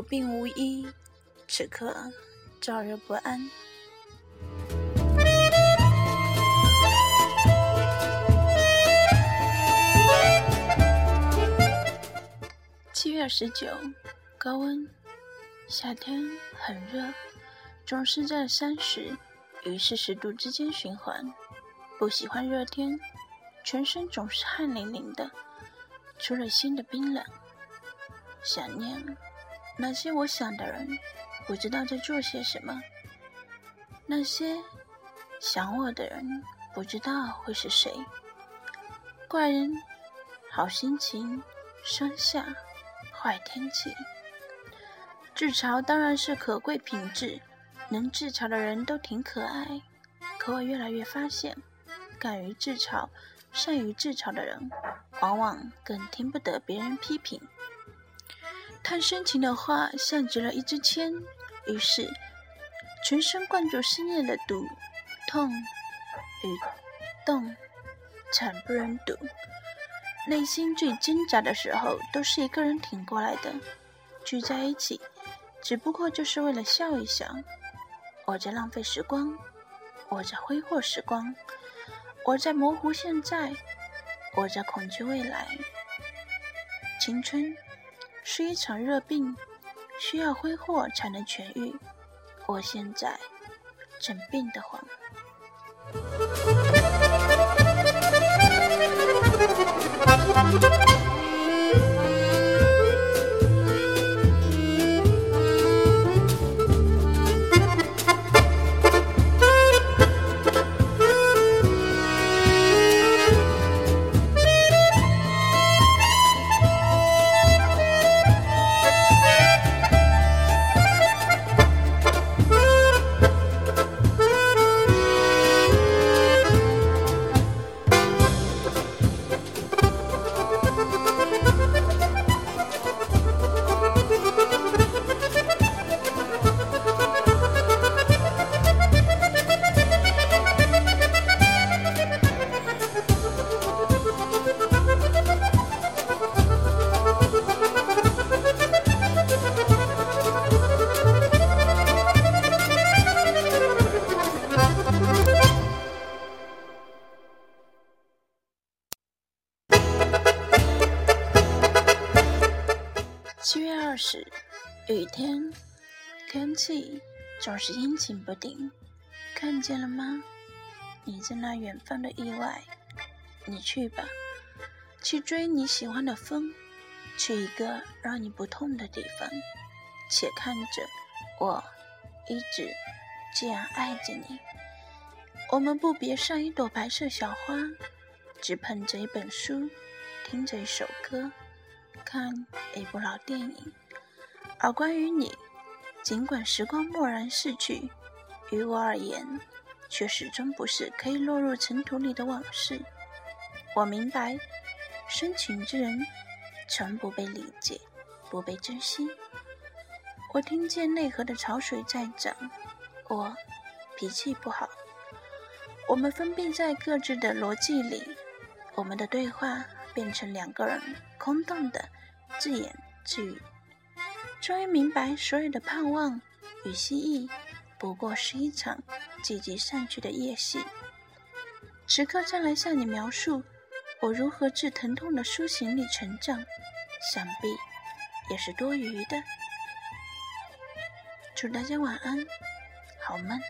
病无医，此刻燥热不安。七月十九，高温，夏天很热，总是在三十与四十度之间循环。不喜欢热天，全身总是汗淋淋的，除了心的冰冷。想念那些我想的人，不知道在做些什么。那些想我的人，不知道会是谁。怪人，好心情，山下，坏天气。自嘲当然是可贵品质，能自嘲的人都挺可爱。可我越来越发现。敢于自嘲、善于自嘲的人，往往更听不得别人批评。太深情的话像极了一支签，于是全神贯注思念的毒、痛与动，惨不忍睹。内心最挣扎的时候，都是一个人挺过来的。聚在一起，只不过就是为了笑一笑。我在浪费时光，我在挥霍时光。我在模糊现在，我在恐惧未来。青春是一场热病，需要挥霍才能痊愈。我现在正病得慌。七月二十，雨天，天气总是阴晴不定。看见了吗？你在那远方的意外，你去吧，去追你喜欢的风，去一个让你不痛的地方。且看着，我一直这样爱着你。我们不别上一朵白色小花，只捧着一本书，听着一首歌。看一部老电影，而关于你，尽管时光蓦然逝去，于我而言，却始终不是可以落入尘土里的往事。我明白，深情之人，从不被理解，不被珍惜。我听见内河的潮水在涨，我脾气不好。我们封闭在各自的逻辑里，我们的对话。变成两个人空洞的自言自语，终于明白，所有的盼望与希冀，不过是一场积极散去的夜戏。此刻再来向你描述我如何自疼痛的苏醒里成长，想必也是多余的。祝大家晚安，好梦。